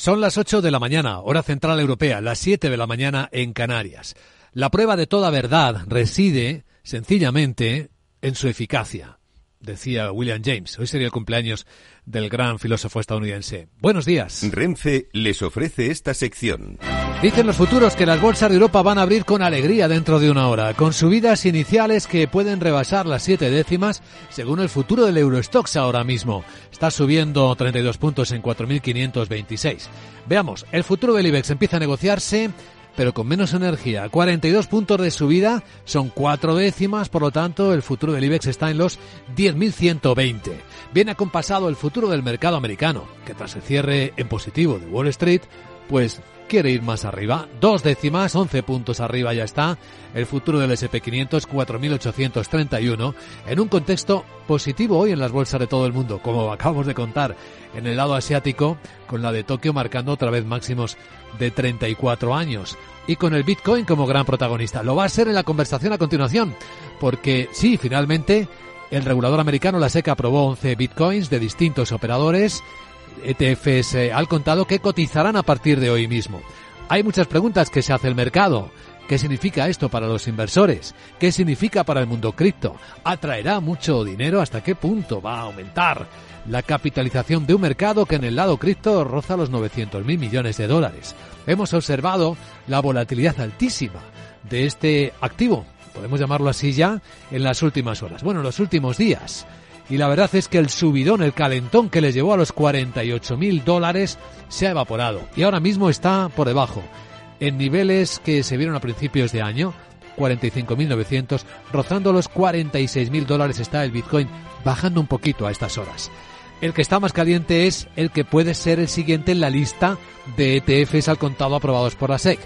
Son las 8 de la mañana, hora central europea, las 7 de la mañana en Canarias. La prueba de toda verdad reside, sencillamente, en su eficacia, decía William James. Hoy sería el cumpleaños del gran filósofo estadounidense. Buenos días. Renfe les ofrece esta sección. Dicen los futuros que las bolsas de Europa van a abrir con alegría dentro de una hora, con subidas iniciales que pueden rebasar las siete décimas según el futuro del Eurostox ahora mismo. Está subiendo 32 puntos en 4.526. Veamos, el futuro del IBEX empieza a negociarse pero con menos energía. 42 puntos de subida son cuatro décimas, por lo tanto el futuro del IBEX está en los 10.120. Viene acompasado el futuro del mercado americano, que tras el cierre en positivo de Wall Street, pues quiere ir más arriba. Dos décimas, 11 puntos arriba ya está. El futuro del SP500, 4.831, en un contexto positivo hoy en las bolsas de todo el mundo, como acabamos de contar en el lado asiático, con la de Tokio marcando otra vez máximos de 34 años y con el Bitcoin como gran protagonista. Lo va a ser en la conversación a continuación, porque sí, finalmente el regulador americano, la SEC, aprobó 11 Bitcoins de distintos operadores ETFs eh, al contado que cotizarán a partir de hoy mismo. Hay muchas preguntas que se hace el mercado. ¿Qué significa esto para los inversores? ¿Qué significa para el mundo cripto? ¿Atraerá mucho dinero? ¿Hasta qué punto va a aumentar la capitalización de un mercado que en el lado cripto roza los 900 mil millones de dólares? Hemos observado la volatilidad altísima de este activo, podemos llamarlo así ya, en las últimas horas. Bueno, en los últimos días y la verdad es que el subidón, el calentón que les llevó a los 48 mil dólares se ha evaporado y ahora mismo está por debajo, en niveles que se vieron a principios de año, 45.900, rozando los 46.000 dólares está el Bitcoin, bajando un poquito a estas horas. El que está más caliente es el que puede ser el siguiente en la lista de ETFs al contado aprobados por la SEC,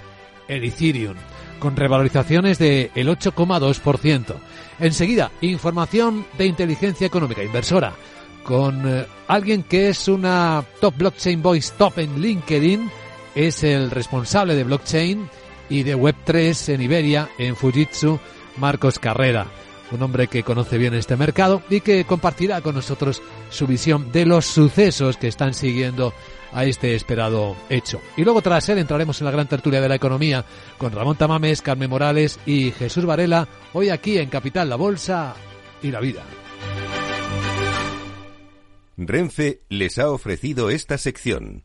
el Ethereum, con revalorizaciones del 8,2%. Enseguida, información de inteligencia económica inversora con eh, alguien que es una top blockchain voice top en LinkedIn, es el responsable de blockchain y de Web3 en Iberia, en Fujitsu, Marcos Carrera, un hombre que conoce bien este mercado y que compartirá con nosotros su visión de los sucesos que están siguiendo a este esperado hecho. Y luego tras él entraremos en la gran tertulia de la economía con Ramón Tamames, Carmen Morales y Jesús Varela, hoy aquí en Capital La Bolsa y la Vida. Renfe les ha ofrecido esta sección.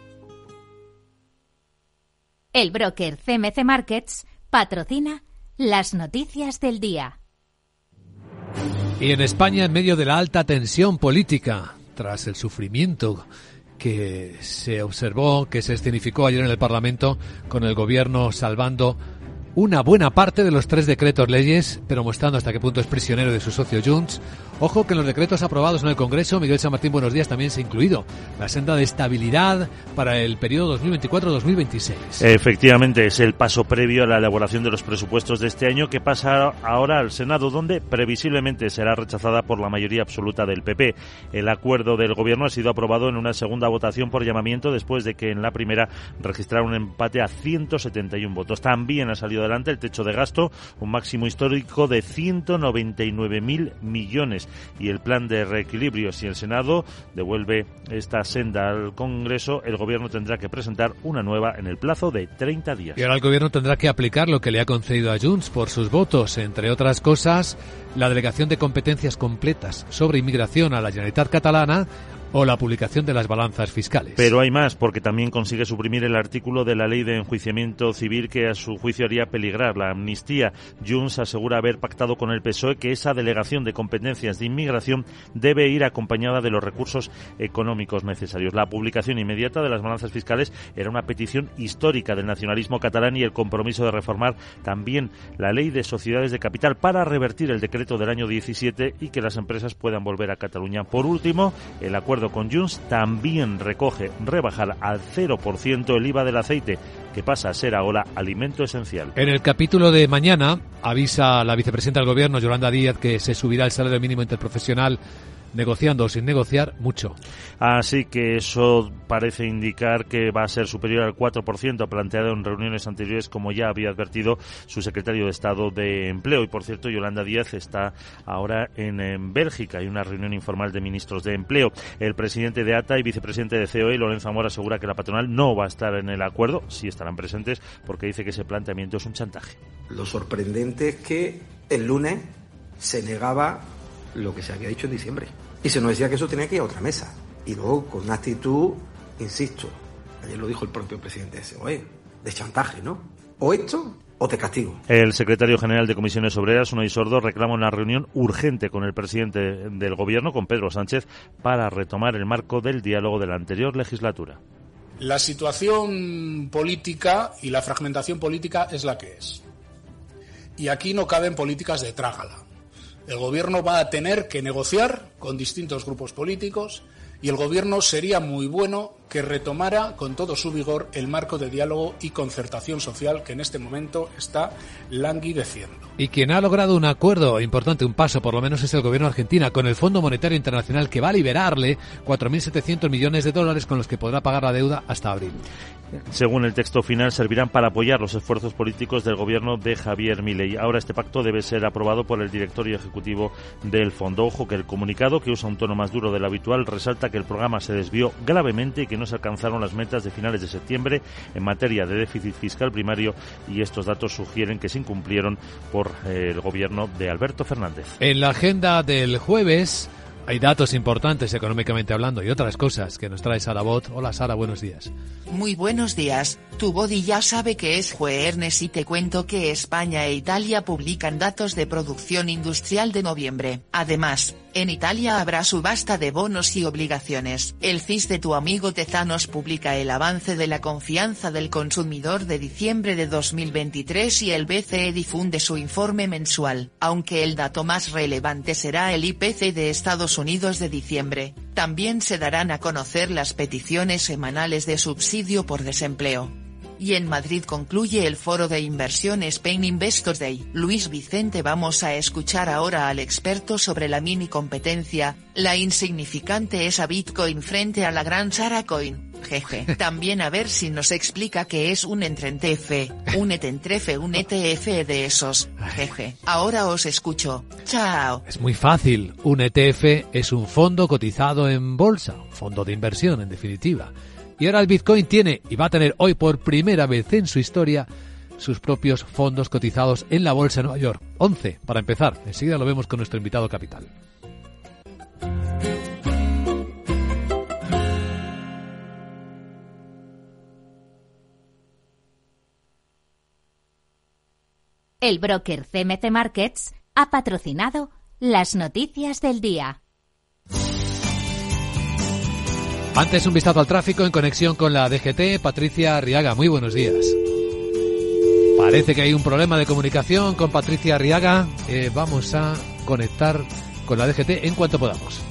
El broker CMC Markets patrocina las noticias del día. Y en España, en medio de la alta tensión política, tras el sufrimiento que se observó, que se escenificó ayer en el Parlamento con el gobierno salvando una buena parte de los tres decretos leyes, pero mostrando hasta qué punto es prisionero de su socio Junts. Ojo que en los decretos aprobados en el Congreso, Miguel San Martín, buenos días, también se ha incluido la senda de estabilidad para el periodo 2024-2026. Efectivamente, es el paso previo a la elaboración de los presupuestos de este año que pasa ahora al Senado, donde previsiblemente será rechazada por la mayoría absoluta del PP. El acuerdo del Gobierno ha sido aprobado en una segunda votación por llamamiento después de que en la primera registrara un empate a 171 votos. También ha salido adelante el techo de gasto, un máximo histórico de 199.000 millones y el plan de reequilibrio. Si el Senado devuelve esta senda al Congreso, el Gobierno tendrá que presentar una nueva en el plazo de 30 días. Y ahora el Gobierno tendrá que aplicar lo que le ha concedido a Junts por sus votos, entre otras cosas, la delegación de competencias completas sobre inmigración a la Generalitat catalana o la publicación de las balanzas fiscales. Pero hay más, porque también consigue suprimir el artículo de la ley de enjuiciamiento civil que a su juicio haría peligrar la amnistía. Junts asegura haber pactado con el PSOE que esa delegación de competencias de inmigración debe ir acompañada de los recursos económicos necesarios. La publicación inmediata de las balanzas fiscales era una petición histórica del nacionalismo catalán y el compromiso de reformar también la ley de sociedades de capital para revertir el decreto del año 17 y que las empresas puedan volver a Cataluña. Por último, el acuerdo con Junts también recoge rebajar al 0% el IVA del aceite que pasa a ser ahora alimento esencial. En el capítulo de mañana avisa la vicepresidenta del Gobierno, Yolanda Díaz, que se subirá el salario mínimo interprofesional negociando o sin negociar mucho. Así que eso parece indicar que va a ser superior al 4% planteado en reuniones anteriores, como ya había advertido su secretario de Estado de Empleo. Y por cierto, Yolanda Díaz está ahora en, Bélgica. Hay una reunión informal de ministros de Empleo. El presidente de ATA y vicepresidente de COE, Lorenzo Amor, asegura que la patronal no va a estar en el acuerdo, sí estarán presentes, porque dice que ese planteamiento es un chantaje. Lo sorprendente es que el lunes se negaba lo que se había dicho en diciembre. Y se nos decía que eso tenía que ir a otra mesa. Y luego con una actitud, insisto, ayer lo dijo el propio presidente de SOE, de chantaje, ¿no? O esto o te castigo. El secretario general de Comisiones Obreras, Unai Sordo, reclama una reunión urgente con el presidente del Gobierno, con Pedro Sánchez, para retomar el marco del diálogo de la anterior legislatura. La situación política y la fragmentación política es la que es. Y aquí no caben políticas de trágala. El Gobierno va a tener que negociar con distintos grupos políticos y el Gobierno sería muy bueno que retomara con todo su vigor el marco de diálogo y concertación social que en este momento está languideciendo. Y quien ha logrado un acuerdo importante, un paso por lo menos, es el gobierno argentino con el Fondo Monetario Internacional que va a liberarle 4.700 millones de dólares con los que podrá pagar la deuda hasta abril. Según el texto final, servirán para apoyar los esfuerzos políticos del gobierno de Javier Milei. Ahora este pacto debe ser aprobado por el directorio ejecutivo del fondo. Ojo que el comunicado, que usa un tono más duro del habitual, resalta que el programa se desvió gravemente y que no se alcanzaron las metas de finales de septiembre en materia de déficit fiscal primario y estos datos sugieren que se incumplieron por eh, el gobierno de Alberto Fernández. En la agenda del jueves hay datos importantes económicamente hablando y otras cosas que nos trae Sara Bot. Hola Sara, buenos días. Muy buenos días. Tu body ya sabe que es jueves y te cuento que España e Italia publican datos de producción industrial de noviembre. Además, en Italia habrá subasta de bonos y obligaciones. El CIS de tu amigo Tezanos publica el avance de la confianza del consumidor de diciembre de 2023 y el BCE difunde su informe mensual, aunque el dato más relevante será el IPC de Estados Unidos de diciembre. También se darán a conocer las peticiones semanales de subsidio por desempleo y en Madrid concluye el foro de inversión Spain Investors Day. Luis Vicente vamos a escuchar ahora al experto sobre la mini competencia, la insignificante esa Bitcoin frente a la gran Sarah Coin. Jeje. También a ver si nos explica qué es un entrentefe, un etentrefe, un ETF de esos. Jeje. Ahora os escucho. Chao. Es muy fácil. Un ETF es un fondo cotizado en bolsa, un fondo de inversión en definitiva. Y ahora el Bitcoin tiene y va a tener hoy por primera vez en su historia sus propios fondos cotizados en la Bolsa de Nueva York. 11 para empezar. Enseguida lo vemos con nuestro invitado capital. El broker CMC Markets ha patrocinado las noticias del día. Antes un vistazo al tráfico en conexión con la DGT. Patricia Arriaga, muy buenos días. Parece que hay un problema de comunicación con Patricia Arriaga. Eh, vamos a conectar con la DGT en cuanto podamos.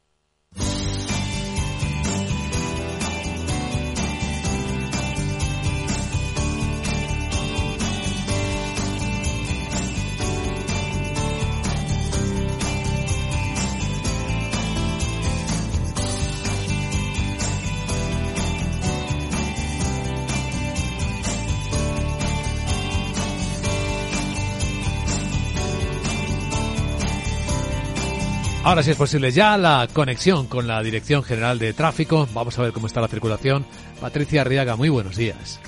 Ahora sí es posible ya la conexión con la Dirección General de Tráfico. Vamos a ver cómo está la circulación. Patricia Arriaga, muy buenos días.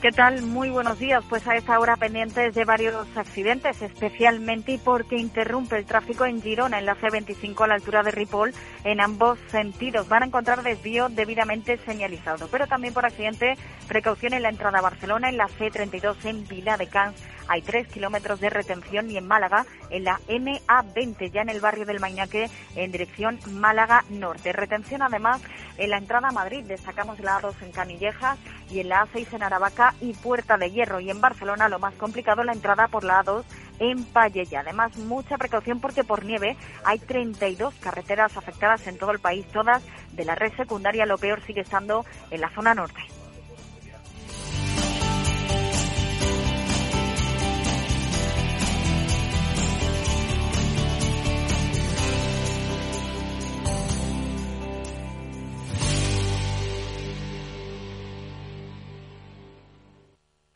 ¿Qué tal? Muy buenos días. Pues a esta hora pendientes de varios accidentes, especialmente porque interrumpe el tráfico en Girona, en la C25 a la altura de Ripoll, en ambos sentidos. Van a encontrar desvío debidamente señalizado, pero también por accidente, precaución en la entrada a Barcelona, en la C32 en Vila de Cans hay tres kilómetros de retención y en Málaga, en la MA20, ya en el barrio del Mañaque, en dirección Málaga Norte. Retención además en la entrada a Madrid, destacamos la A2 en Canillejas y en la A6 en Aravaca y Puerta de Hierro. Y en Barcelona lo más complicado la entrada por la A2 en Y Además, mucha precaución porque por nieve hay 32 carreteras afectadas en todo el país, todas de la red secundaria. Lo peor sigue estando en la zona norte.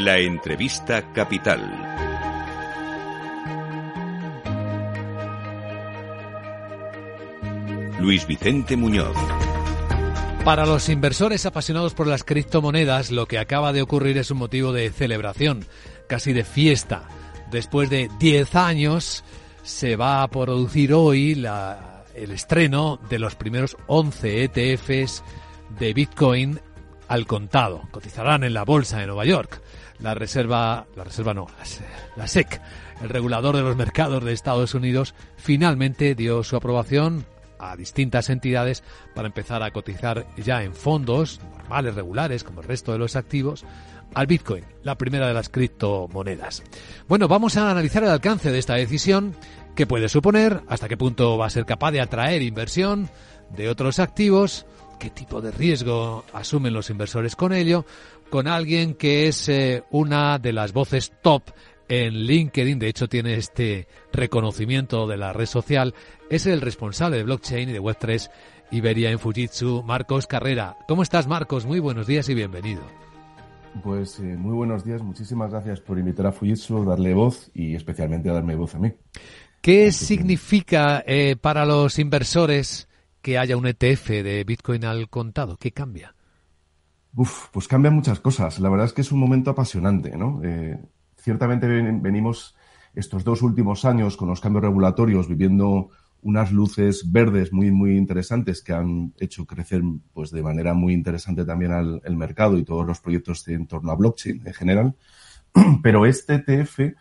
La entrevista capital. Luis Vicente Muñoz. Para los inversores apasionados por las criptomonedas, lo que acaba de ocurrir es un motivo de celebración, casi de fiesta. Después de 10 años, se va a producir hoy la, el estreno de los primeros 11 ETFs de Bitcoin al contado. Cotizarán en la bolsa de Nueva York. La reserva, la reserva no, la SEC, el regulador de los mercados de Estados Unidos, finalmente dio su aprobación a distintas entidades para empezar a cotizar ya en fondos normales, regulares, como el resto de los activos, al Bitcoin, la primera de las criptomonedas. Bueno, vamos a analizar el alcance de esta decisión, qué puede suponer, hasta qué punto va a ser capaz de atraer inversión de otros activos, qué tipo de riesgo asumen los inversores con ello, con alguien que es eh, una de las voces top en LinkedIn, de hecho tiene este reconocimiento de la red social, es el responsable de blockchain y de Web3 Iberia en Fujitsu, Marcos Carrera. ¿Cómo estás, Marcos? Muy buenos días y bienvenido. Pues eh, muy buenos días, muchísimas gracias por invitar a Fujitsu, darle voz y especialmente a darme voz a mí. ¿Qué significa eh, para los inversores que haya un ETF de Bitcoin al contado? ¿Qué cambia? Uf, pues cambian muchas cosas. La verdad es que es un momento apasionante, ¿no? Eh, ciertamente venimos estos dos últimos años con los cambios regulatorios viviendo unas luces verdes muy, muy interesantes que han hecho crecer pues, de manera muy interesante también al mercado y todos los proyectos en torno a blockchain en general. Pero este ETF,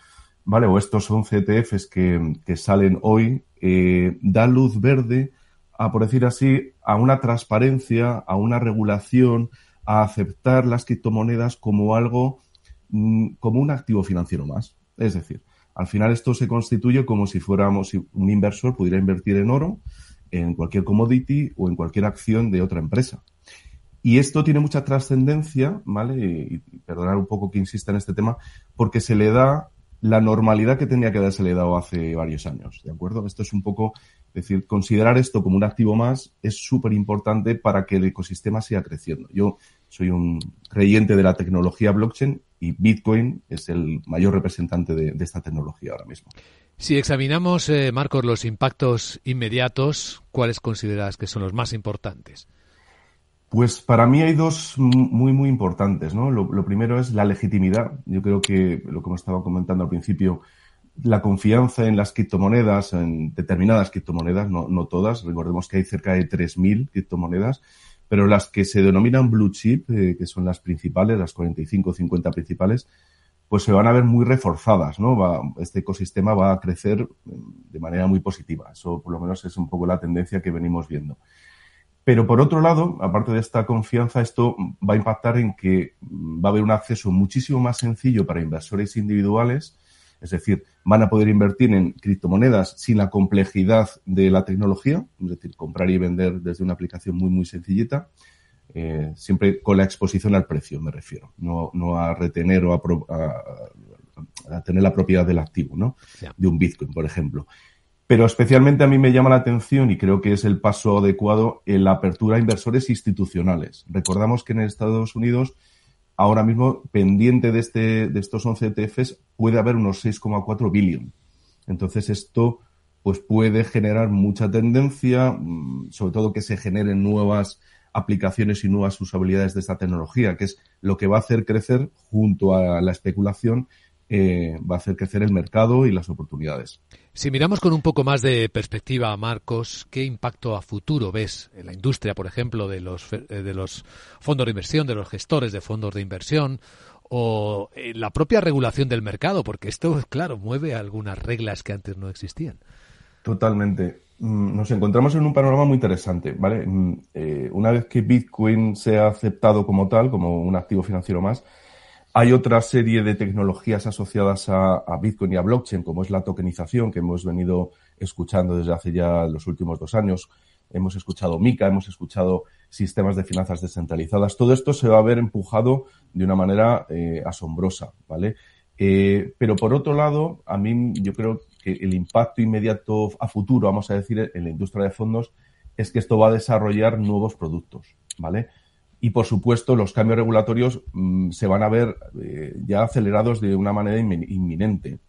¿vale? O estos 11 ETFs que, salen hoy, eh, da luz verde a, por decir así, a una transparencia, a una regulación, a aceptar las criptomonedas como algo, mm, como un activo financiero más. Es decir, al final esto se constituye como si fuéramos, un inversor pudiera invertir en oro, en cualquier commodity o en cualquier acción de otra empresa. Y esto tiene mucha trascendencia, ¿vale? Y, perdonar un poco que insista en este tema, porque se le da la normalidad que tenía que darse le dado hace varios años, ¿de acuerdo? Esto es un poco, es decir, considerar esto como un activo más es súper importante para que el ecosistema siga creciendo. Yo soy un creyente de la tecnología blockchain y Bitcoin es el mayor representante de, esta tecnología ahora mismo. Si examinamos, eh, Marcos, los impactos inmediatos, ¿cuáles consideras que son los más importantes? Pues para mí hay dos muy, muy importantes, ¿no? Lo, primero es la legitimidad. Yo creo que lo que hemos estado comentando al principio, la confianza en las criptomonedas, en determinadas criptomonedas, no, no todas. Recordemos que hay cerca de 3.000 criptomonedas. Pero las que se denominan blue chip, eh, que son las principales, las 45 o 50 principales, pues se van a ver muy reforzadas, ¿no? Va, este ecosistema va a crecer mm, de manera muy positiva. Eso por lo menos es un poco la tendencia que venimos viendo. Pero por otro lado, aparte de esta confianza, esto va a impactar en que mm, va a haber un acceso muchísimo más sencillo para inversores individuales, es decir, van a poder invertir en criptomonedas sin la complejidad de la tecnología, es decir, comprar y vender desde una aplicación muy, muy sencillita eh, siempre con la exposición al precio, me refiero, no, no a retener o a, tener la propiedad del activo, ¿no? De un Bitcoin, por ejemplo. Pero especialmente a mí me llama la atención y creo que es el paso adecuado en la apertura a inversores institucionales. Recordamos que en Estados Unidos, ahora mismo, pendiente de, este, de estos 11 ETFs, puede haber unos 6,4 billion. Entonces esto pues puede generar mucha tendencia, mm, sobre todo que se generen nuevas aplicaciones y nuevas usabilidades de esta tecnología, que es lo que va a hacer crecer junto a la especulación eh, va a hacer crecer el mercado y las oportunidades. Si miramos con un poco más de perspectiva, Marcos, ¿qué impacto a futuro ves en la industria, por ejemplo, de los, eh, de los fondos de inversión, de los gestores de fondos de inversión o en la propia regulación del mercado? Porque esto, claro, mueve algunas reglas que antes no existían. Totalmente. Mm, nos encontramos en un panorama muy interesante, ¿vale? Mm, eh, una vez que Bitcoin se ha aceptado como tal, como un activo financiero más, hay otra serie de tecnologías asociadas a, Bitcoin y a blockchain, como es la tokenización, que hemos venido escuchando desde hace ya los últimos dos años. Hemos escuchado MICA, hemos escuchado sistemas de finanzas descentralizadas. Todo esto se va a ver empujado de una manera eh, asombrosa, ¿vale? Eh, pero por otro lado, a mí yo creo que el impacto inmediato a futuro, vamos a decir, en la industria de fondos, es que esto va a desarrollar nuevos productos, ¿vale? Y por supuesto, los cambios regulatorios mm, se van a ver eh, ya acelerados de una manera inminente.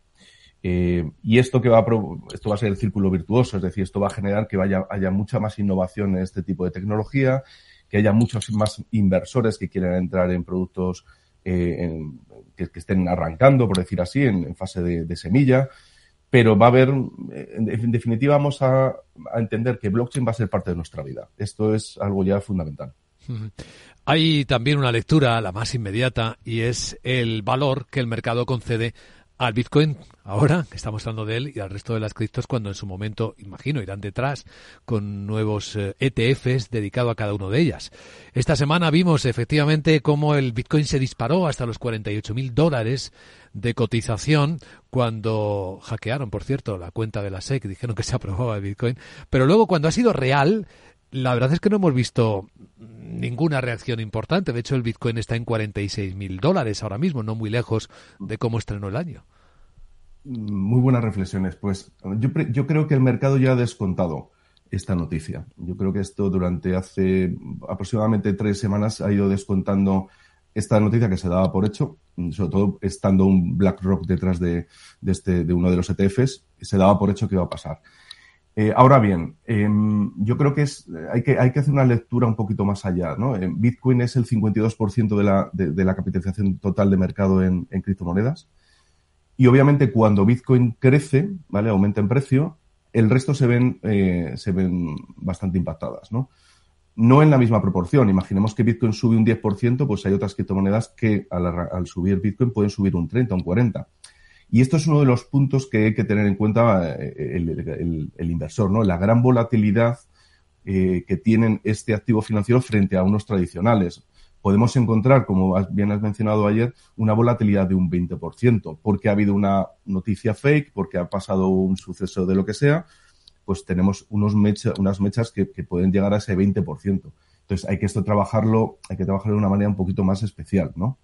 Eh, y esto que va a esto va a ser el círculo virtuoso, es decir, esto va a generar que vaya, haya mucha más innovación en este tipo de tecnología, que haya muchos más inversores que quieran entrar en productos en, que, estén arrancando, por decir así, en, fase de, semilla. Pero va a haber, en, definitiva, vamos a, entender que blockchain va a ser parte de nuestra vida. Esto es algo ya fundamental. Hay también una lectura, la más inmediata, y es el valor que el mercado concede al Bitcoin ahora, que estamos hablando de él, y al resto de las criptos cuando en su momento, imagino, irán detrás con nuevos ETFs eh, e dedicados a cada una de ellas. Esta semana vimos efectivamente cómo el Bitcoin se disparó hasta los 48 mil dólares de cotización cuando hackearon, por cierto, la cuenta de la SEC, dijeron que se aprobaba el Bitcoin, pero luego cuando ha sido real, la verdad es que no hemos visto ninguna reacción importante. De hecho, el Bitcoin está en 46 mil dólares ahora mismo, no muy lejos de cómo estrenó el año. Muy buenas reflexiones. Pues yo, yo creo que el mercado ya ha descontado esta noticia. Yo creo que esto durante hace aproximadamente tres semanas ha ido descontando esta noticia que se daba por hecho, sobre todo estando un BlackRock detrás de, de, este, de uno de los ETFs, se daba por hecho que iba a pasar. Eh, ahora bien, em, yo creo que, es, hay que hay que hacer una lectura un poquito más allá. ¿no? Bitcoin es el 52% de la, de, la capitalización total de mercado en, criptomonedas. Y obviamente cuando Bitcoin crece, ¿vale? aumenta en precio, el resto se ven, eh, se ven bastante impactadas. ¿no? no en la misma proporción. Imaginemos que Bitcoin sube un 10%, pues hay otras criptomonedas que al, al subir Bitcoin pueden subir un 30, un 40. Y esto es uno de los puntos que hay que tener en cuenta eh, el, inversor, ¿no? La gran volatilidad eh, que tienen este activo financiero frente a unos tradicionales. Podemos encontrar, como bien has mencionado ayer, una volatilidad de un 20%, porque ha habido una noticia fake, porque ha pasado un suceso de lo que sea, pues tenemos unos unas mechas que, que, pueden llegar a ese 20%. Entonces hay que esto trabajarlo, hay que trabajarlo de una manera un poquito más especial, ¿no?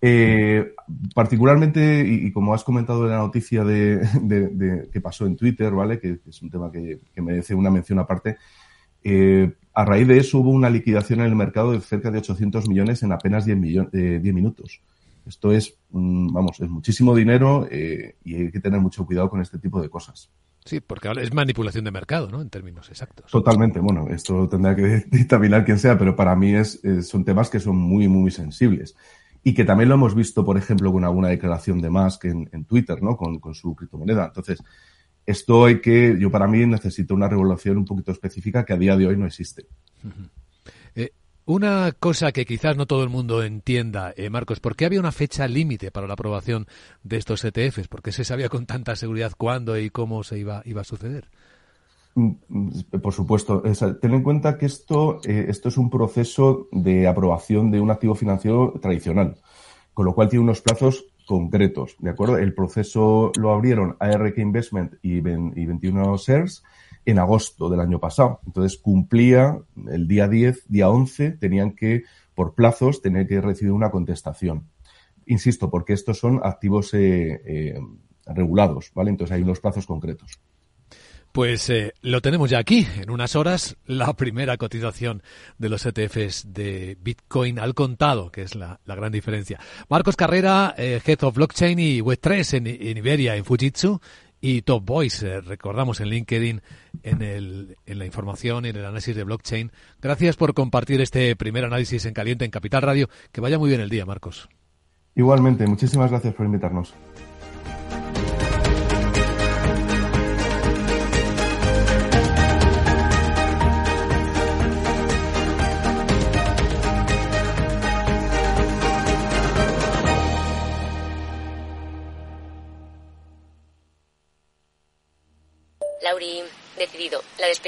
Eh, particularmente, y, como has comentado en la noticia de, que pasó en Twitter, ¿vale? Que, es un tema que, merece una mención aparte. Eh, a raíz de eso hubo una liquidación en el mercado de cerca de 800 millones en apenas 10, millones, 10 minutos. Esto es, vamos, es muchísimo dinero eh, y hay que tener mucho cuidado con este tipo de cosas. Sí, porque es manipulación de mercado, ¿no? En términos exactos. Totalmente. Bueno, esto tendrá que dictaminar quien sea, pero para mí es, son temas que son muy, muy sensibles y que también lo hemos visto, por ejemplo, con alguna declaración de Musk en, Twitter, ¿no? Con, con, su criptomoneda. Entonces, esto hay que, yo para mí necesito una regulación un poquito específica que a día de hoy no existe. Eh, Una cosa que quizás no todo el mundo entienda, eh, Marcos, ¿por qué había una fecha límite para la aprobación de estos ETFs? ¿Por qué se sabía con tanta seguridad cuándo y cómo se iba, iba a suceder? Mm, mm, por supuesto. ten en cuenta que esto, eh, esto es un proceso de aprobación de un activo financiero tradicional, con lo cual tiene unos plazos concretos, ¿de acuerdo? El proceso lo abrieron ARK Investment y, y 21 Shares en agosto del año pasado. Entonces cumplía el día 10, día 11, tenían que, por plazos, tener que recibir una contestación. Insisto, porque estos son activos eh, eh, regulados, ¿vale? Entonces hay unos plazos concretos. Pues eh, lo tenemos ya aquí, en unas horas, la primera cotización de los ETFs de Bitcoin al contado, que es la, gran diferencia. Marcos Carrera, Head of Blockchain y Web3 en, Iberia, en Fujitsu, y Top Voice, eh, recordamos en LinkedIn, en, el, en la información y en el análisis de blockchain. Gracias por compartir este primer análisis en caliente en Capital Radio. Que vaya muy bien el día, Marcos. Igualmente, muchísimas gracias por invitarnos.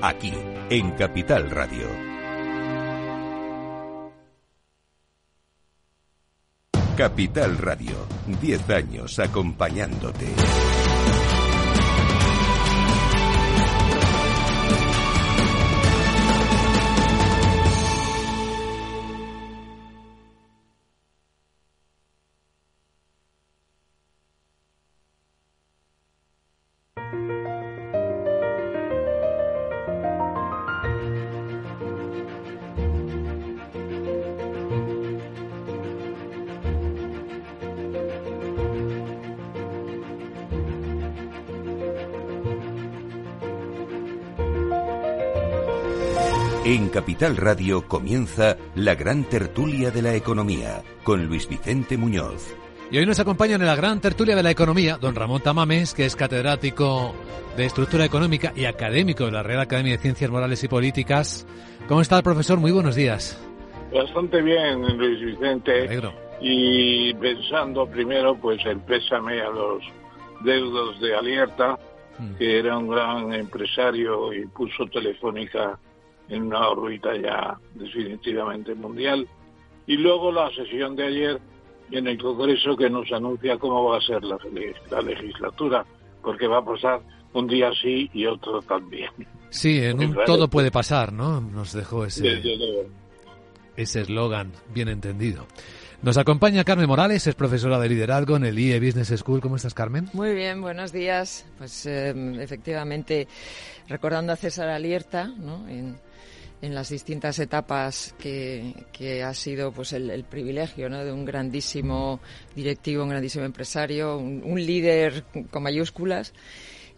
Aquí en Capital Radio. Capital Radio, 10 años acompañándote. En Capital Radio comienza la gran tertulia de la economía con Luis Vicente Muñoz. Y hoy nos acompaña en la gran tertulia de la economía don Ramón Tamames, que es catedrático de estructura económica y académico de la Real Academia de Ciencias Morales y Políticas. ¿Cómo está el profesor? Muy buenos días. Bastante bien, Luis Vicente. Y pensando primero, pues el pésame a los deudos de Alierta, mm. que era un gran empresario y puso Telefónica en una órbita ya definitivamente mundial. Y luego la sesión de ayer en el Congreso que nos anuncia cómo va a ser la, la legislatura, porque va a pasar un día sí y otro también. Sí, en un todo puede pasar, ¿no? Nos dejó ese ese eslogan bien entendido. Nos acompaña Carmen Morales, es profesora de liderazgo en el IE Business School. ¿Cómo estás, Carmen? Muy bien, buenos días. Pues eh, efectivamente, recordando a César Alierta, ¿no? En, en las distintas etapas que, que ha sido pues el, privilegio ¿no? de un grandísimo directivo, un grandísimo empresario, un, líder con mayúsculas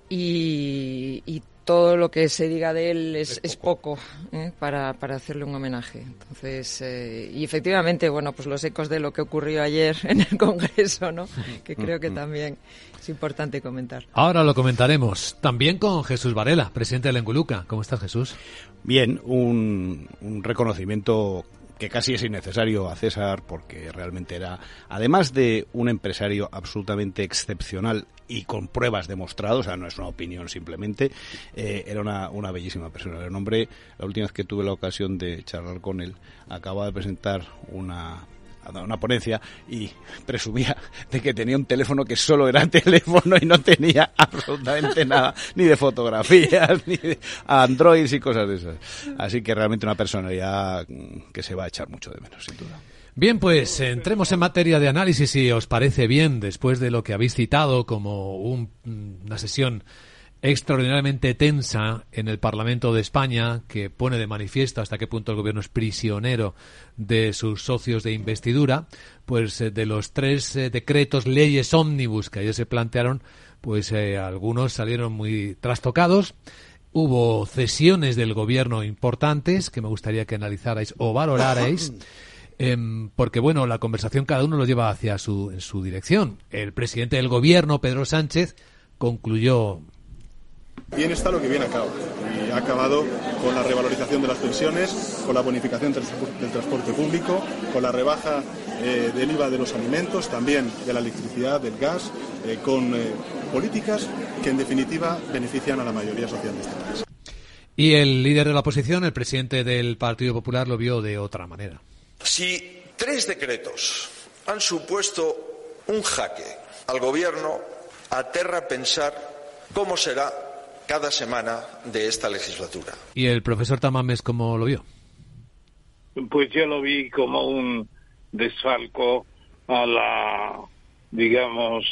y, todo lo que se diga de él es, es poco, ¿eh? para, para, hacerle un homenaje. Entonces, eh, y efectivamente, bueno, pues los ecos de lo que ocurrió ayer en el Congreso, ¿no? que creo que también es importante comentar. Ahora lo comentaremos también con Jesús Varela, presidente de la Enguluca. ¿Cómo estás, Jesús? Bien, un, un reconocimiento que casi es innecesario a César porque realmente era, además de un empresario absolutamente excepcional y con pruebas demostradas, o sea, no es una opinión simplemente, eh, era una, una bellísima persona. El hombre, la última vez que tuve la ocasión de charlar con él, acaba de presentar una una ponencia y presumía de que tenía un teléfono que solo era teléfono y no tenía absolutamente nada, ni de fotografías, ni de androids y cosas de esas. Así que realmente una personalidad que se va a echar mucho de menos, sin duda. Bien, pues entremos en materia de análisis, si os parece bien, después de lo que habéis citado como una sesión extraordinariamente tensa en el Parlamento de España, que pone de manifiesto hasta qué punto el gobierno es prisionero de sus socios de investidura, pues eh, de los tres eh, decretos, leyes ómnibus que ayer se plantearon, pues eh, algunos salieron muy trastocados. Hubo cesiones del gobierno importantes que me gustaría que analizarais o valorarais. Em, porque bueno, la conversación cada uno lo lleva hacia su, en su dirección. El presidente del gobierno, Pedro Sánchez, concluyó Bien está lo que viene acaba. Y ha acabado con la revalorización de las pensiones, con la bonificación del transporte público, con la rebaja eh, del IVA de los alimentos, también de la electricidad, del gas, eh, con eh, políticas que en definitiva benefician a la mayoría social de este país. Y el líder de la oposición, el presidente del Partido Popular, lo vio de otra manera. Si tres decretos han supuesto un jaque al gobierno, aterra pensar cómo será cada semana de esta legislatura. ¿Y el profesor Tamames cómo lo vio? Pues yo lo vi como un desfalco a la, digamos,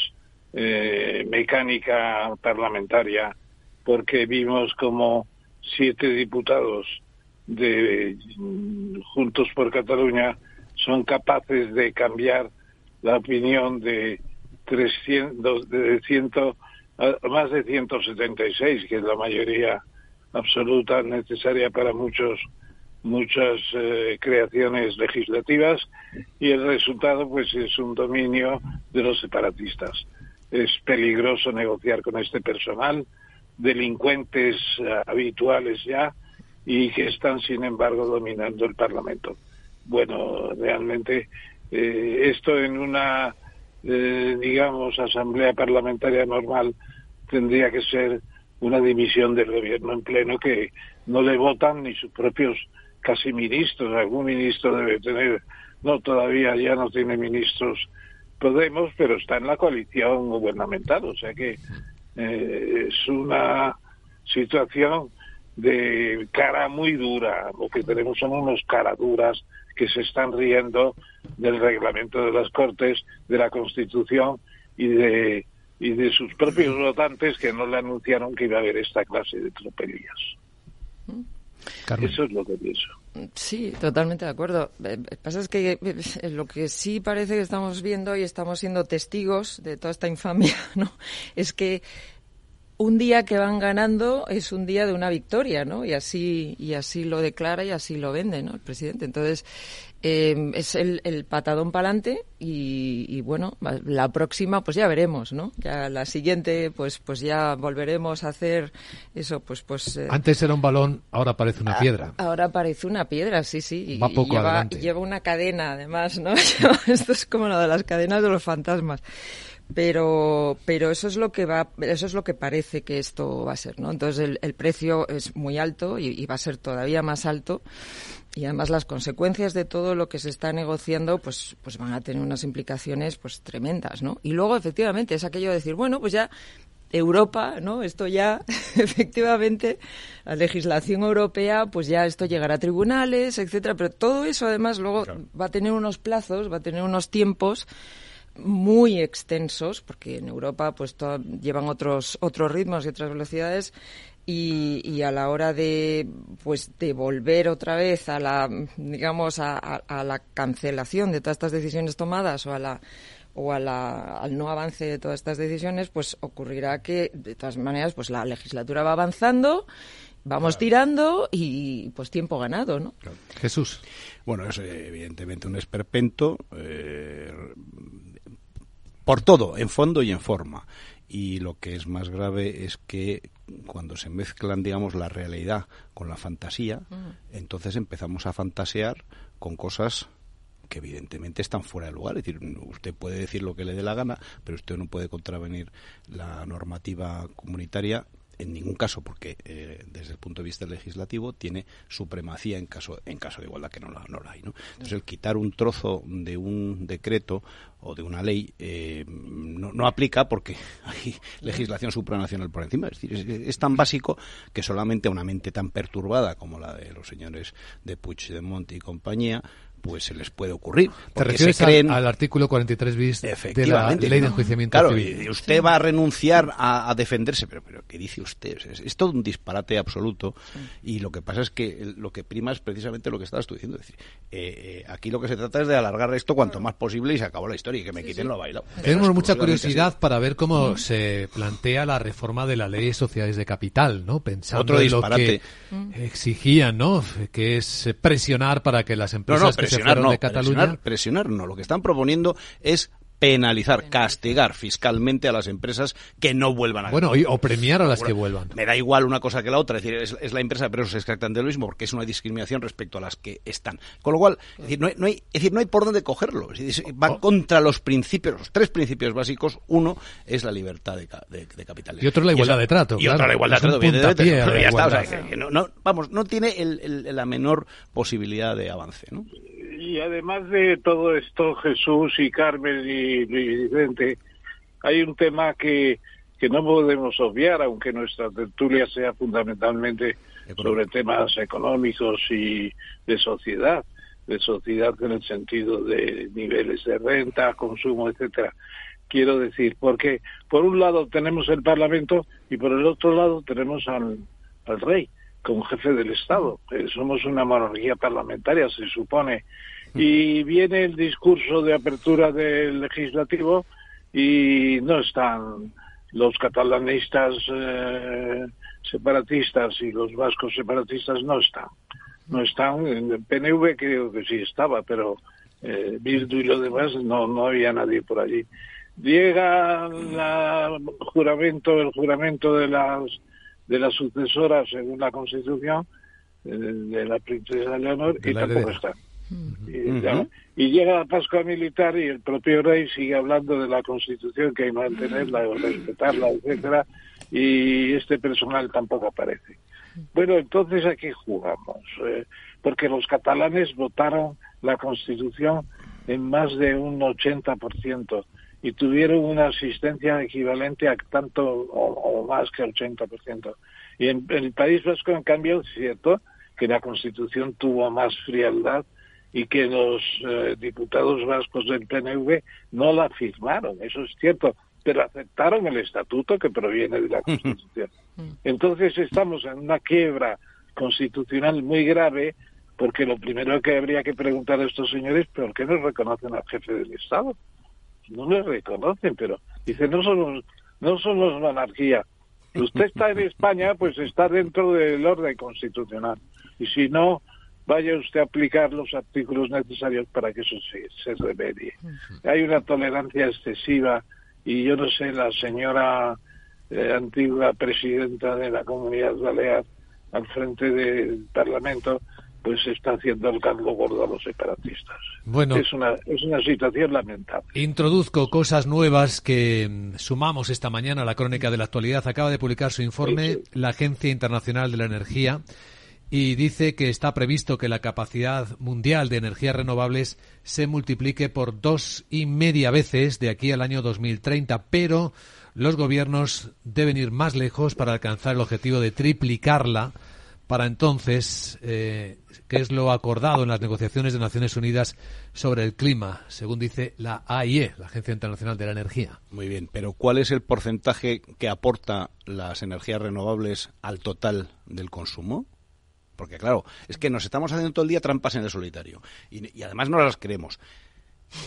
eh, mecánica parlamentaria, porque vimos como siete diputados de Juntos por Cataluña son capaces de cambiar la opinión de 300, de 100 más de 176, que es la mayoría absoluta necesaria para muchos muchas eh, creaciones legislativas y el resultado pues es un dominio de los separatistas. Es peligroso negociar con este personal, delincuentes eh, habituales ya y que están sin embargo dominando el Parlamento. Bueno, realmente eh, esto en una digamos asamblea parlamentaria normal tendría que ser una dimisión del gobierno en pleno que no le votan ni sus propios casi ministros. Algún ministro debe tener, no, todavía ya no tiene ministros Podemos, pero está en la coalición gubernamental. O sea que eh, es una situación de cara muy dura. Lo que tenemos son unos caraduras que se están riendo del reglamento de las Cortes, de la Constitución y de y de sus propios votantes que no le anunciaron que iba a haber esta clase de tropelías. Eso es lo que pienso. Sí, totalmente de acuerdo. Lo eh, que pasa es que eh, lo que sí parece que estamos viendo y estamos siendo testigos de toda esta infamia, ¿no? Es que un día que van ganando es un día de una victoria, ¿no? Y así y así lo declara y así lo vende, ¿no? El presidente. Entonces eh, es el, el patadón para adelante y, bueno, la próxima pues ya veremos, ¿no? Ya la siguiente pues pues ya volveremos a hacer eso, pues pues. Eh, Antes era un balón, ahora parece una piedra. Ahora parece una piedra, sí, sí. Y, Va poco lleva, adelante. lleva una cadena, además, ¿no? Esto es como lo de las cadenas de los fantasmas pero pero eso es lo que va eso es lo que parece que esto va a ser no entonces el, el precio es muy alto y, y, va a ser todavía más alto. Y además las consecuencias de todo lo que se está negociando pues pues van a tener unas implicaciones pues tremendas no y luego efectivamente es aquello de decir bueno pues ya Europa, ¿no? Esto ya, efectivamente, la legislación europea, pues ya esto llegará a tribunales, etcétera, pero todo eso además luego va a tener unos plazos, va a tener unos tiempos muy extensos, porque en Europa pues llevan otros otros ritmos y otras velocidades y, y, a la hora de pues de volver otra vez a la digamos a, a, la cancelación de todas estas decisiones tomadas o a la o a la, al no avance de todas estas decisiones, pues ocurrirá que, de todas maneras, pues la legislatura va avanzando, vamos tirando y pues tiempo ganado, ¿no? Jesús. Bueno, es evidentemente un esperpento eh, por todo, en fondo y en forma. Y lo que es más grave es que cuando se mezclan, digamos, la realidad con la fantasía, mm. entonces empezamos a fantasear con cosas que evidentemente están fuera de lugar. Es decir, usted puede decir lo que le dé la gana, pero usted no puede contravenir la normativa comunitaria en ningún caso, porque eh, desde el punto de vista legislativo tiene supremacía en caso en caso de igualdad que no la, no la hay. ¿no? Entonces, el quitar un trozo de un decreto o de una ley eh, no, no, aplica porque hay legislación supranacional por encima. Es decir, es, tan básico que solamente una mente tan perturbada como la de los señores de Puigdemont y compañía pues se les puede ocurrir. ¿Te refieres se creen... al, al, artículo 43 bis de la ley de enjuiciamiento claro, civil? usted sí. va a renunciar a, a, defenderse, pero, pero ¿qué dice usted? Es, es todo un disparate absoluto sí. y lo que pasa es que lo que prima es precisamente lo que estabas tú diciendo. Es decir, eh, eh, aquí lo que se trata es de alargar esto cuanto más posible y se acabó la historia y que me sí, quiten lo bailado. Tenemos mucha curiosidad para ver cómo mm. se plantea la reforma de la ley de sociedades de capital, ¿no? Pensando Otro en lo que exigían, ¿no? Que es presionar para que las empresas no, no, que se fueron no, de Cataluña. presionar, presionar no, lo que están proponiendo es penalizar, castigar fiscalmente a las empresas que no vuelvan a Bueno, o premiar a las que vuelvan. Me da igual una cosa que la otra, es decir, es, es la empresa, pero eso es exactamente lo mismo, porque es una discriminación respecto a las que están. Con lo cual, es decir, no hay, no hay, es decir, no hay por dónde cogerlo. Es decir, va oh. contra los principios, los tres principios básicos. Uno es la libertad de, de, de capitales. Y otro la igualdad y de trato. Y claro. otra la igualdad es de trato. Ya está, o sea, que no, no, vamos, no tiene el, el, la menor posibilidad de avance, ¿no? y además de todo esto, Jesús y Carmen y, Vicente, hay un tema que, que no podemos obviar, aunque nuestra tertulia sea fundamentalmente sobre temas económicos y de sociedad, de sociedad en el sentido de niveles de renta, consumo, etcétera. Quiero decir, porque por un lado tenemos el Parlamento y por el otro lado tenemos al, al rey como jefe del Estado. somos una monarquía parlamentaria, se supone. Y viene el discurso de apertura del legislativo y no están los catalanistas eh, separatistas y los vascos separatistas no están. No están. En el PNV creo que sí estaba, pero eh, Bildu y lo demás no, no había nadie por allí. Llega la juramento, el juramento de las de la sucesora según la Constitución eh, de la princesa Leonor y tampoco está. Uh -huh. y, y, llega la Pascua Militar y el propio rey sigue hablando de la Constitución que hay que mantenerla, respetarla, etcétera, y este personal tampoco aparece. Bueno, entonces ¿a qué jugamos? Eh, porque los catalanes votaron la Constitución en más de un 80% y tuvieron una asistencia equivalente a tanto o, o más que el 80%. Y en, en, el País Vasco, en cambio, es cierto que la Constitución tuvo más frialdad y que los eh, diputados vascos del PNV no la firmaron, eso es cierto, pero aceptaron el estatuto que proviene de la Constitución. Entonces estamos en una quiebra constitucional muy grave porque lo primero que habría que preguntar a estos señores, ¿por qué no reconocen al jefe del Estado? no le reconocen, pero dice, no somos, no somos monarquía. Usted está en España, pues está dentro del orden constitucional. Y si no, vaya usted a aplicar los artículos necesarios para que eso se, se remedie. Hay una tolerancia excesiva y yo no sé, la señora eh, antigua presidenta de la Comunidad Balear al frente del Parlamento, pues está haciendo el caldo gordo a los separatistas. Bueno, es una, es una situación lamentable. Introduzco cosas nuevas que mm, sumamos esta mañana a la crónica de la actualidad. Acaba de publicar su informe sí, sí. la Agencia Internacional de la Energía y dice que está previsto que la capacidad mundial de energías renovables se multiplique por dos y media veces de aquí al año 2030, pero los gobiernos deben ir más lejos para alcanzar el objetivo de triplicarla para entonces, eh, que es lo acordado en las negociaciones de Naciones Unidas sobre el clima, según dice la AIE, la Agencia Internacional de la Energía. Muy bien, pero ¿cuál es el porcentaje que aporta las energías renovables al total del consumo? Porque claro, es que nos estamos haciendo todo el día trampas en el solitario y, y además no las creemos.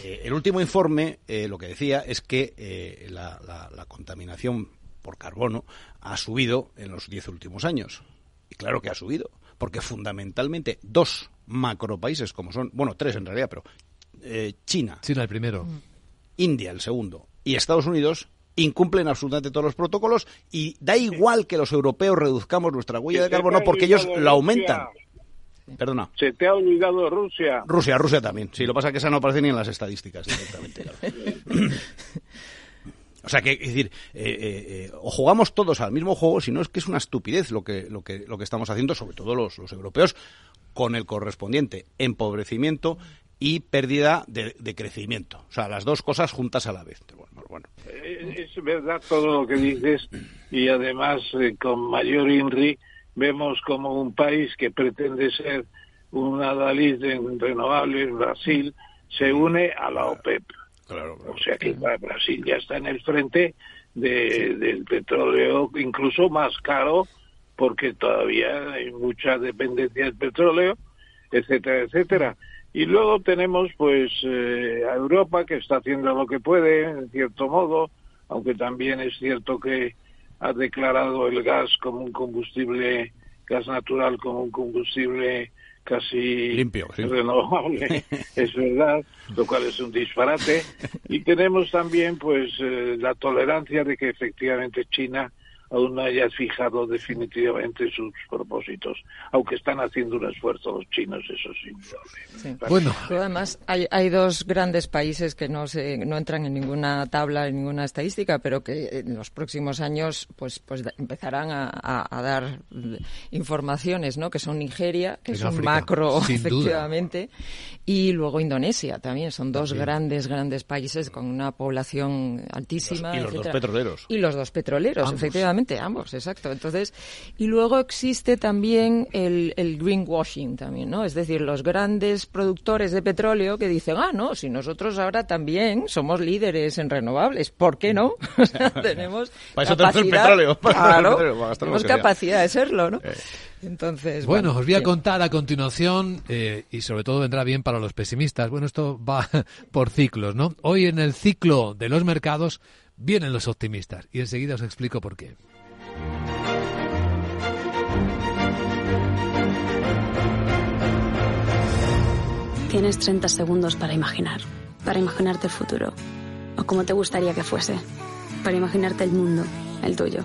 Eh, el último informe eh, lo que decía es que eh, la, la, la contaminación por carbono ha subido en los diez últimos años y claro que ha subido, porque fundamentalmente dos macropaíses como son, bueno, tres en realidad, pero eh, China. China el primero. India el segundo. Y Estados Unidos incumplen absolutamente todos los protocolos y da igual que los europeos reduzcamos nuestra huella de carbono porque ellos la aumentan. Perdona. Se te ha olvidado Rusia. Rusia, Rusia también. Sí, lo que pasa que esa no aparece ni en las estadísticas directamente. Claro. O sea que, es decir, o jugamos todos al mismo juego, si no es que es una estupidez lo que, lo que, lo que estamos haciendo, sobre todo los, los europeos, con el correspondiente empobrecimiento y pérdida de, crecimiento. O sea, las dos cosas juntas a la vez. Bueno, Es verdad todo lo que dices y además con mayor INRI vemos como un país que pretende ser un adalid en renovables, Brasil, se une a la OPEP. O sea que Brasil ya está en el frente del petróleo, incluso más caro, porque todavía hay mucha dependencia del petróleo, etcétera, etcétera. Y luego tenemos pues eh, a Europa que está haciendo lo que puede, en cierto modo, aunque también es cierto que ha declarado el gas como un combustible, gas natural como un combustible casi limpio, renovable, es verdad, lo cual es un disparate. Y tenemos también pues eh, la tolerancia de que efectivamente China aún no haya fijado definitivamente sus propósitos, aunque están haciendo un esfuerzo los chinos, eso sí. Bueno, además hay, hay, dos grandes países que no se, no entran en ninguna tabla, en ninguna estadística, pero que en los próximos años pues pues empezarán a, dar informaciones, ¿no? Que son Nigeria, que es un macro efectivamente, y luego Indonesia también. Son dos grandes grandes países con una población altísima y los, dos petroleros. Y los dos petroleros, efectivamente ambos, exacto. Entonces, y luego existe también el, el greenwashing también, ¿no? Es decir, los grandes productores de petróleo que dicen, ah, no, si nosotros ahora también somos líderes en renovables, ¿por qué no? O sea, tenemos capacidad, petróleo. Claro, tenemos capacidad de serlo, ¿no? Eh. Entonces, bueno, os voy a contar a continuación eh, y sobre todo vendrá bien para los pesimistas. Bueno, esto va por ciclos, ¿no? Hoy en el ciclo de los mercados vienen los optimistas y enseguida os explico por qué. Tienes 30 segundos para imaginar, para imaginarte el futuro, o como te gustaría que fuese, para imaginarte el mundo, el tuyo,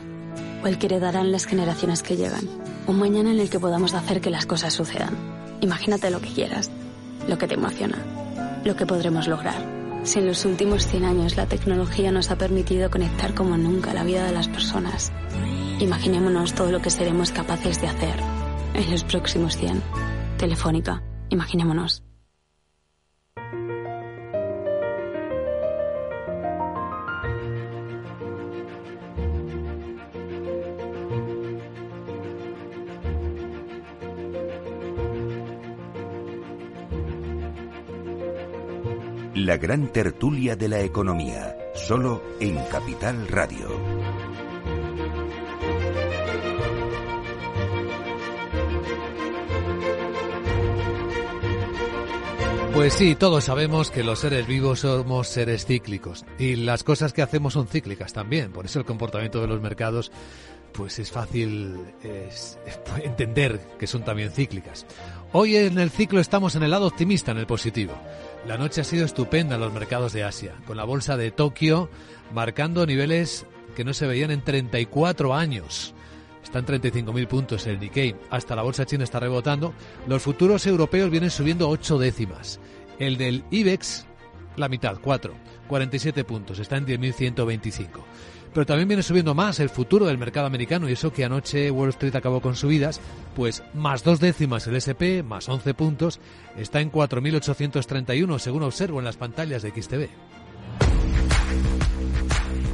o el que heredarán las generaciones que llegan, un mañana en el que podamos hacer que las cosas sucedan. Imagínate lo que quieras, lo que te emociona, lo que podremos lograr. Si en los últimos 100 años la tecnología nos ha permitido conectar como nunca la vida de las personas, imaginémonos todo lo que seremos capaces de hacer en los próximos 100. Telefónica, imaginémonos. La gran tertulia de la economía, solo en Capital Radio. Pues sí, todos sabemos que los seres vivos somos seres cíclicos y las cosas que hacemos son cíclicas también. Por eso el comportamiento de los mercados pues es fácil entender que son también cíclicas. Hoy en el ciclo estamos en el lado optimista, en el positivo. La noche ha sido estupenda en los mercados de Asia, con la bolsa de Tokio marcando niveles que no se veían en 34 años. Están 35.000 puntos el Nikkei. Hasta la bolsa china está rebotando. Los futuros europeos vienen subiendo 8 décimas. El del IBEX, la mitad, 4. 47 puntos. Está en 10.125 pero también viene subiendo más el futuro del mercado americano y eso que anoche Wall Street acabó con subidas, pues más dos décimas el SP, más 11 puntos, está en 4.831 según observo en las pantallas de XTV.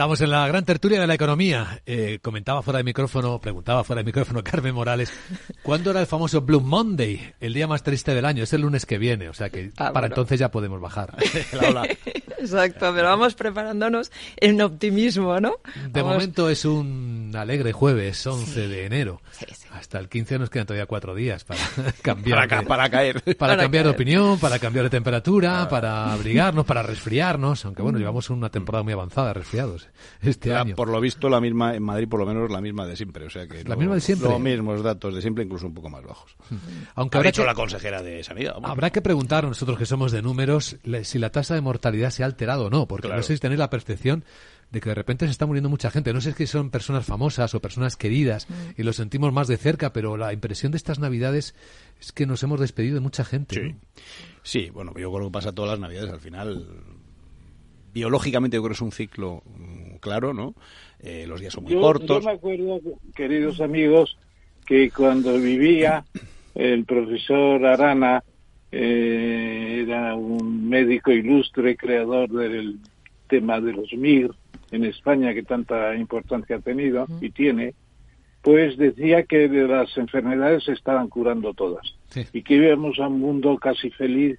Estamos en la gran tertulia de la economía. Eh, comentaba fuera de micrófono, preguntaba fuera de micrófono Carmen Morales, ¿cuándo era el famoso Blue Monday? El día más triste del año. Es el lunes que viene, o sea que ah, para entonces ya podemos bajar. Exacto, pero vamos preparándonos en optimismo, ¿no? De momento es un alegre jueves, 11 de enero. hasta el 15 nos quedan todavía cuatro días para cambiar para, para, caer. Para, cambiar de opinión, para cambiar de temperatura, para abrigarnos, para resfriarnos, aunque bueno, llevamos una temporada muy avanzada resfriados este año. Por lo visto la misma en Madrid por lo menos la misma de siempre, o sea que la misma de siempre. Los mismos datos de siempre, incluso un poco más bajos. Aunque ha dicho la consejera de sanidad. Habrá que preguntar nosotros que somos de números si la tasa de mortalidad se ha alterado o no, porque no sé si tenéis la percepción de que de repente se está muriendo mucha gente. No sé si son personas famosas o personas queridas y lo sentimos más de cerca, pero la impresión de estas Navidades es que nos hemos despedido de mucha gente. Sí, sí bueno, yo creo que pasa todas las Navidades. Al final, biológicamente yo creo que es un ciclo mm, claro, ¿no? Eh, los días son muy cortos. Yo me acuerdo, queridos amigos, que cuando vivía el profesor Arana, eh, era un médico ilustre, creador del tema de los MIR, en España que tanta importancia ha tenido y tiene, pues decía que de las enfermedades se estaban curando todas y que íbamos a un mundo casi feliz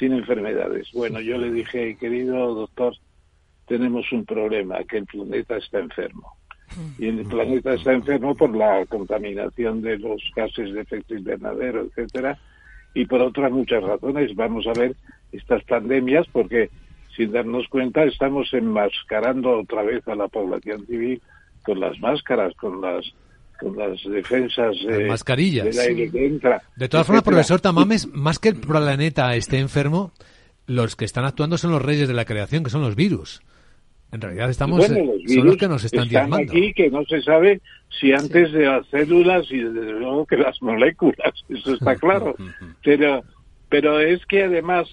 sin enfermedades. Bueno, yo le dije, querido doctor, tenemos un problema, que el planeta está enfermo. Y el planeta está enfermo por la contaminación de los gases de efecto invernadero, etcétera, y por otras muchas razones. Vamos a ver estas pandemias porque sin darnos cuenta estamos enmascarando otra vez a la población civil con las máscaras, con las con las defensas las mascarillas. entra. De todas formas, profesor Tamames, más que el planeta esté enfermo, los que están actuando son los reyes de la creación, que son los virus. En realidad estamos son los que nos están, están aquí que no se sabe si antes de las células y desde luego que las moléculas, eso está claro. pero pero es que además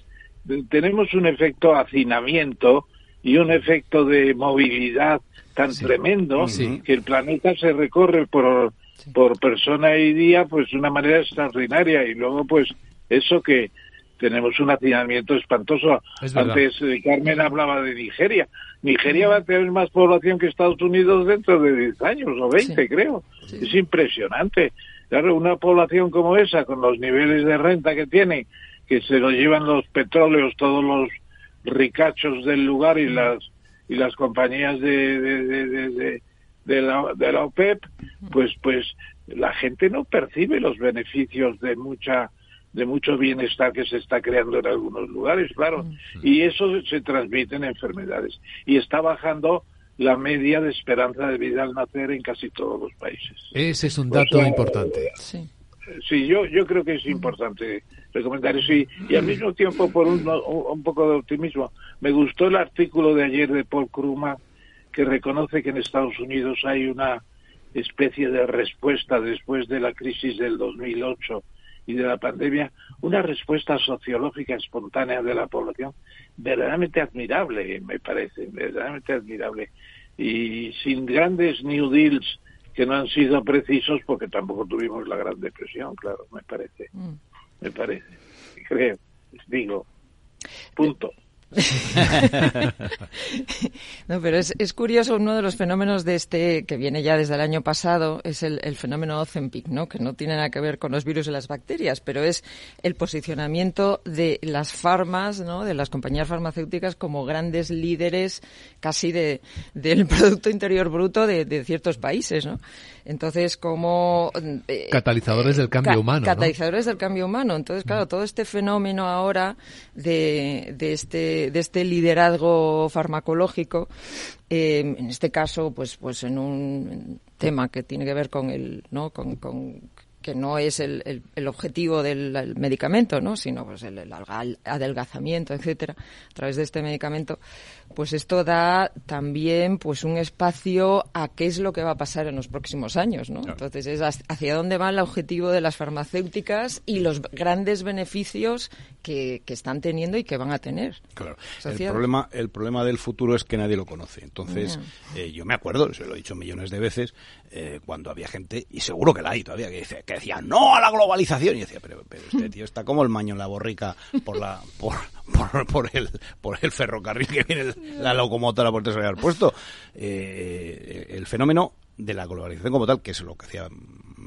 tenemos un efecto hacinamiento y un efecto de movilidad tan tremendo que el planeta se recorre por, por persona y día pues de una manera extraordinaria. Y luego pues eso que tenemos un hacinamiento espantoso. Antes eh, Carmen hablaba de Nigeria. Nigeria va a tener más población que Estados Unidos dentro de 10 años o 20, creo. Es impresionante. Claro, una población como esa, con los niveles de renta que tiene, que se lo llevan los petróleos, todos los ricachos del lugar y las y las compañías de, de, de, la, de la OPEP, pues pues la gente no percibe los beneficios de mucha de mucho bienestar que se está creando en algunos lugares, claro, y eso se transmite en enfermedades y está bajando la media de esperanza de vida al nacer en casi todos los países. Ese es un dato importante. Sí. Sí, yo, yo creo que es importante recomendar eso y, y al mismo tiempo por un, un, poco de optimismo. Me gustó el artículo de ayer de Paul Krugman que reconoce que en Estados Unidos hay una especie de respuesta después de la crisis del 2008 y de la pandemia, una respuesta sociológica espontánea de la población verdaderamente admirable, me parece, verdaderamente admirable. Y sin grandes New Deals que no han sido precisos porque tampoco tuvimos la Gran Depresión, claro, me parece. Mm. Me parece. Creo, digo. Punto. No, pero es, es, curioso, uno de los fenómenos de este, que viene ya desde el año pasado, es el, el, fenómeno Ozempic, ¿no? Que no tiene nada que ver con los virus y las bacterias, pero es el posicionamiento de las farmas, ¿no? De las compañías farmacéuticas como grandes líderes casi de, del Producto Interior Bruto de, de ciertos países, ¿no? Entonces, como... Eh, catalizadores del cambio humano. Catalizadores del cambio humano. Entonces, claro, todo este fenómeno ahora de, de, este, de este liderazgo farmacológico, eh, en este caso, pues, pues en un tema que tiene que ver con el, ¿no? con, con que no es el, el, objetivo del medicamento, ¿no? sino pues el, el, adelgazamiento, etcétera, a través de este medicamento, pues esto da también pues un espacio a qué es lo que va a pasar en los próximos años, ¿no? Entonces es hacia dónde va el objetivo de las farmacéuticas y los grandes beneficios que, que están teniendo y que van a tener. Claro. El problema, el problema del futuro es que nadie lo conoce. Entonces, eh, yo me acuerdo, se lo he dicho millones de veces, eh, cuando había gente, y seguro que la hay todavía, que, dice, que decía no a la globalización. Y decía, pero, pero este tío está como el maño en la borrica por la por, por, el, por el ferrocarril que viene la locomotora por detrás puesto. Eh, el fenómeno de la globalización como tal, que es lo que hacía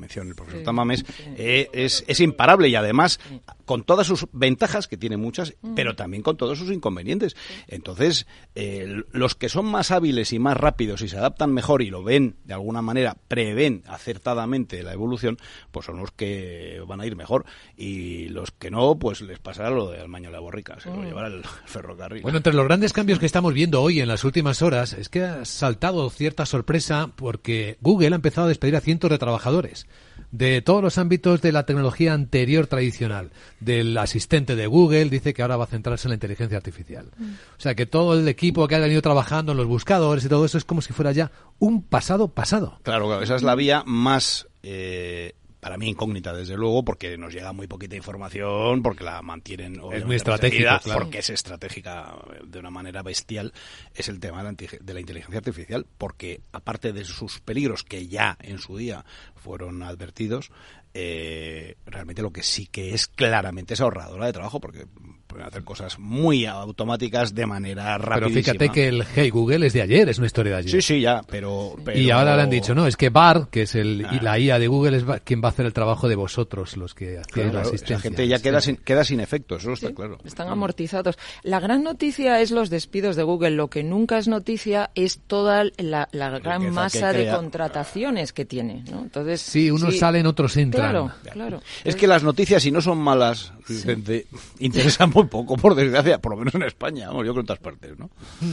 mención el profesor Tamames, eh, es, es imparable y además con todas sus ventajas, que tiene muchas, pero también con todos sus inconvenientes. Entonces, eh, los que son más hábiles y más rápidos y se adaptan mejor y lo ven de alguna manera, prevén acertadamente la evolución, pues son los que van a ir mejor. Y los que no, pues les pasará lo de Almaño de la Borrica, se lo Mm. llevará el ferrocarril. Bueno, entre los grandes cambios que estamos viendo hoy en las últimas horas es que ha saltado cierta sorpresa porque Google ha empezado a despedir a cientos de trabajadores de todos los ámbitos de la tecnología anterior tradicional. Del asistente de Google dice que ahora va a centrarse en la inteligencia artificial. O sea que todo el equipo que ha venido trabajando en los buscadores y todo eso es como si fuera ya un pasado pasado. Claro, claro, esa es la vía más, eh, para mí, incógnita, desde luego, porque nos llega muy poquita información, porque la mantienen obviamente, muy estratégico, retenida, claro. porque es estratégica de una manera bestial, es el tema de la, anti- de la inteligencia artificial, porque aparte de sus peligros que ya en su día fueron advertidos, eh, realmente lo que sí que es claramente es ahorradora de trabajo, porque pueden hacer cosas muy automáticas de manera Pero rapidísima. fíjate que el Hey Google es de ayer, es una historia de ayer. Sí, sí, ya, pero... Y pero- ahora le han dicho, no, es que Bar, que es el y Ah. la IA de Google, es quien va a hacer el trabajo de vosotros, los que hacéis Claro, la asistencia. esa gente ya queda sin, queda sin efectos, eso está claro. Están amortizados. La gran noticia es los despidos de Google. Lo que nunca es noticia es toda la, la gran Riqueza masa de contrataciones que tiene. ¿no? Entonces, Sí, unos sí, salen, otros entran. Claro, claro. Es que las noticias, si no son malas, Vicente, interesan muy poco, por desgracia, por lo menos en España, vamos, yo creo en todas partes, ¿no?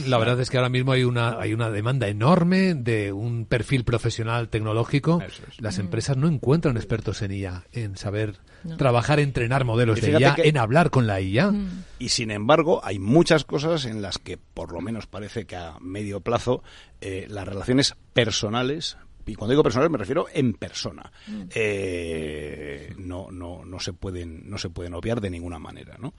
La verdad es que ahora mismo hay una hay una demanda enorme de un perfil profesional tecnológico. Las Mm. empresas no encuentran expertos en IA, en saber No. trabajar, entrenar modelos de IA, que- en hablar con la IA. Y sin embargo, hay muchas cosas en las que, por lo menos parece que a medio plazo, eh, las relaciones personales, y cuando digo personales me refiero en persona, eh, no, no, no se pueden, no se pueden obviar de ninguna manera, ¿no?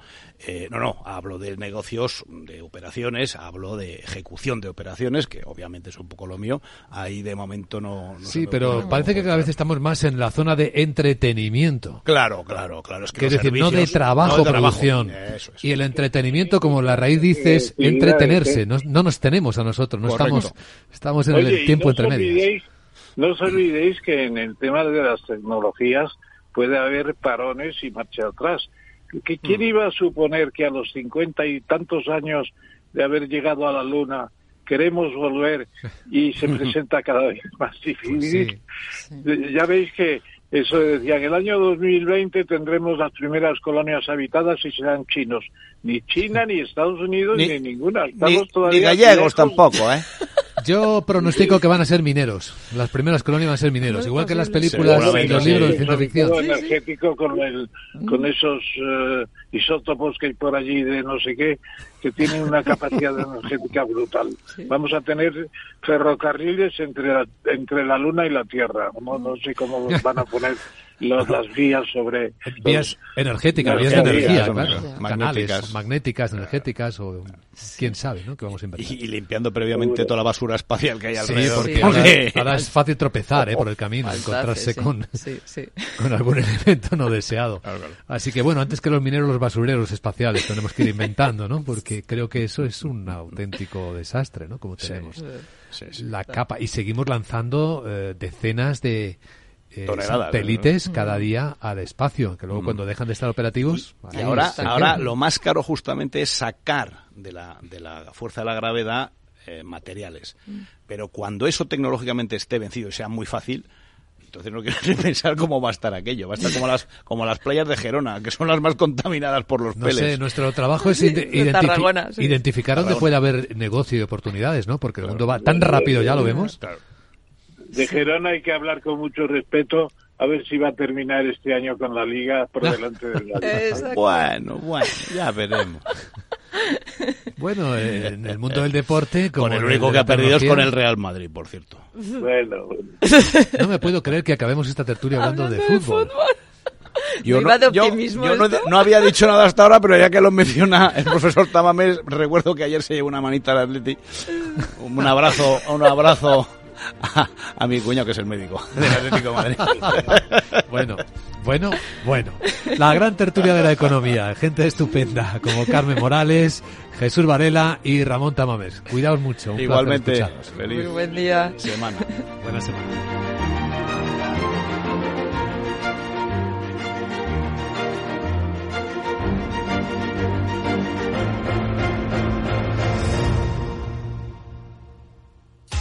Eh, no, no, hablo de negocios, de operaciones, hablo de ejecución de operaciones, que obviamente es un poco lo mío, ahí de momento no, Sí, pero parece que cada vez estamos más en la zona de entretenimiento. Claro, claro, claro. Es que es decir, no de trabajo, no de trabajo. producción. Eso. Y el entretenimiento, como la raíz dice, es Eh, sí, entretenerse. claro, No, no nos tenemos a nosotros, no Correcto. estamos, estamos en Oye, el tiempo no entre medias. No os olvidéis que en el tema de las tecnologías puede haber parones y marcha atrás. ¿Que Mm. ¿Quién iba a suponer que a los cincuenta y tantos años de haber llegado a la Luna queremos volver y se presenta cada vez más difícil? Eh, Ya veis que eso decía, en el año 2020 tendremos las primeras colonias habitadas y serán chinos. Ni China, ni Estados Unidos, ni, Ni- ninguna. Ni, Estamos ni todavía gallegos lejos tampoco, ¿eh? Yo pronostico que van a ser mineros. Las primeras colonias van a ser mineros. Igual que en las películas y los sí. libros de ciencia ficción. energético con el con esos eh, isótopos que hay por allí de no sé qué que tienen una capacidad energética brutal. Vamos a tener ferrocarriles entre la, entre la Luna y la Tierra. No, no sé cómo van a poner los- las vías sobre Vías energéticas, vías de energía, claro. magnéticas. Canales, magnéticas, energéticas o quién sabe, ¿no? Que vamos a inventar. Y, y limpiando previamente toda la basura espacial que hay Sí, alrededor. porque ahora, ahora es fácil tropezar ¿eh? por el camino, encontrarse sí. con, Sí, sí. con algún elemento no deseado. Así que bueno, antes que los mineros, los basureros espaciales tenemos que ir inventando, ¿no? Porque creo que eso es un auténtico desastre, ¿no? Como tenemos Sí, sí. la capa y seguimos lanzando eh, decenas de eh, Toneladas, satélites ¿no? cada día al espacio, que luego Mm. cuando dejan de estar operativos... Y ahora, ahora lo más caro justamente es sacar de la, de la fuerza de la gravedad eh, materiales. Pero cuando eso tecnológicamente esté vencido y sea muy fácil, entonces no quiero ni pensar cómo va a estar aquello. Va a estar como las, como las playas de Gerona, que son las más contaminadas por los No peles. sé, nuestro trabajo es ide- De identifi- Tarragona, sí. identificar dónde puede haber negocio y oportunidades, ¿no? Porque el mundo va tan rápido, ya lo vemos. de Gerona hay que hablar con mucho respeto a ver si va a terminar este año con la liga por delante del. Bueno, bueno, ya veremos. Bueno, eh, en el mundo del deporte... Como Con el único que ha perdido es con el Real Madrid, por cierto. Bueno, bueno. No me puedo creer que acabemos esta tertulia hablando de fútbol. Yo, yo- yo no, esto. no había dicho nada hasta ahora, pero ya que lo menciona el profesor Tamames, recuerdo que ayer se llevó una manita al Atleti. Un abrazo, un abrazo a, a mi cuñado, que es el médico del Atlético de Madrid. Bueno, bueno, bueno. La gran tertulia de la economía. Gente estupenda como Carmen Morales, Jesús Varela y Ramón Tamames. Cuidaos mucho. Un Igualmente, feliz Muy buen día. semana. Buena semana.